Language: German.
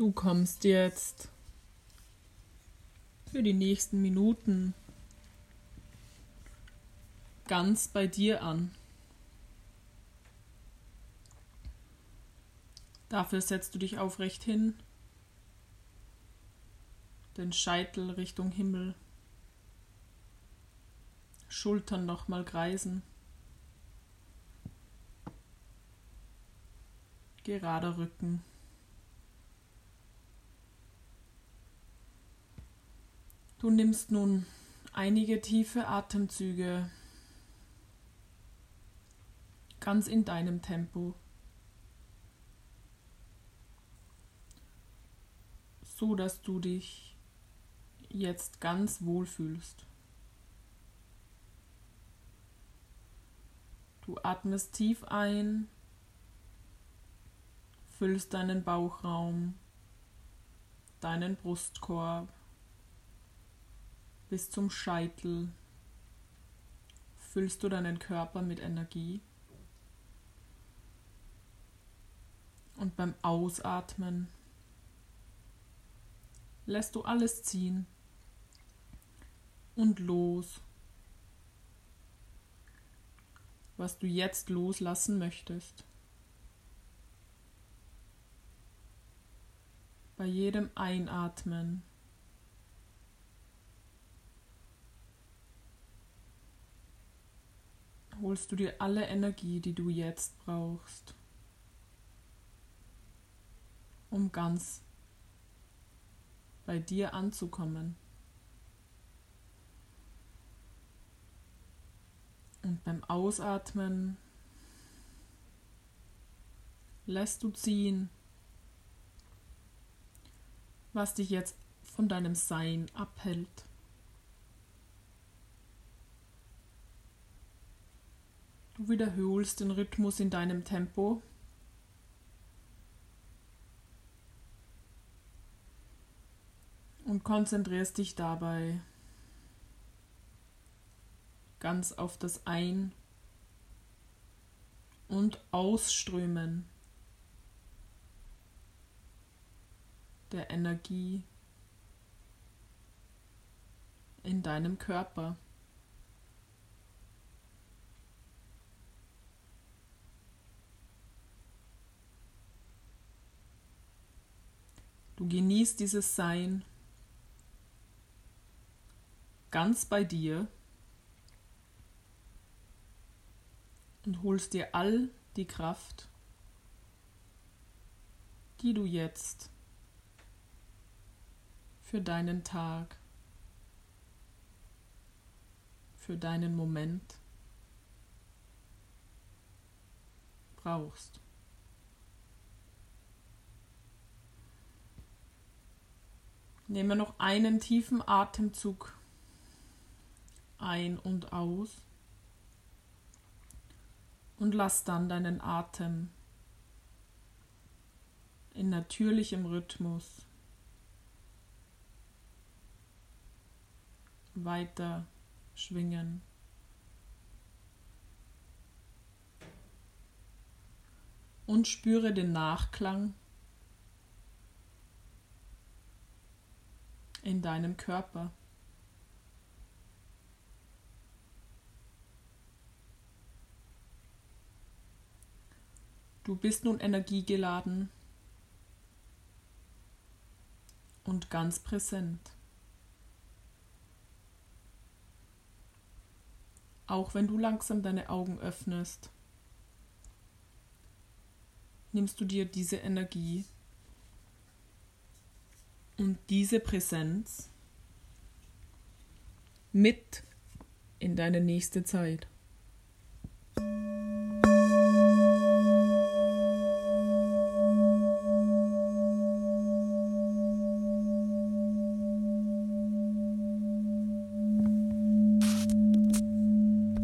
Du kommst jetzt für die nächsten Minuten ganz bei dir an. Dafür setzt du dich aufrecht hin, den Scheitel Richtung Himmel, Schultern nochmal kreisen, gerader Rücken. Du nimmst nun einige tiefe Atemzüge ganz in deinem Tempo. So dass du dich jetzt ganz wohl fühlst. Du atmest tief ein, füllst deinen Bauchraum, deinen Brustkorb bis zum Scheitel füllst du deinen Körper mit Energie. Und beim Ausatmen lässt du alles ziehen und los, was du jetzt loslassen möchtest. Bei jedem Einatmen holst du dir alle Energie, die du jetzt brauchst, um ganz bei dir anzukommen. Und beim Ausatmen lässt du ziehen, was dich jetzt von deinem Sein abhält. Du wiederholst den Rhythmus in deinem Tempo. Und konzentrierst dich dabei ganz auf das Ein- und Ausströmen der Energie in deinem Körper. Du genießt dieses Sein ganz bei dir und holst dir all die Kraft, die du jetzt für deinen Tag, für deinen Moment brauchst. Nehme noch einen tiefen Atemzug ein und aus und lass dann deinen Atem in natürlichem Rhythmus weiter schwingen. Und spüre den Nachklang in deinem Körper. Du bist nun energiegeladen und ganz präsent. Auch wenn du langsam deine Augen öffnest, nimmst du dir diese Energie und diese Präsenz mit in deine nächste Zeit.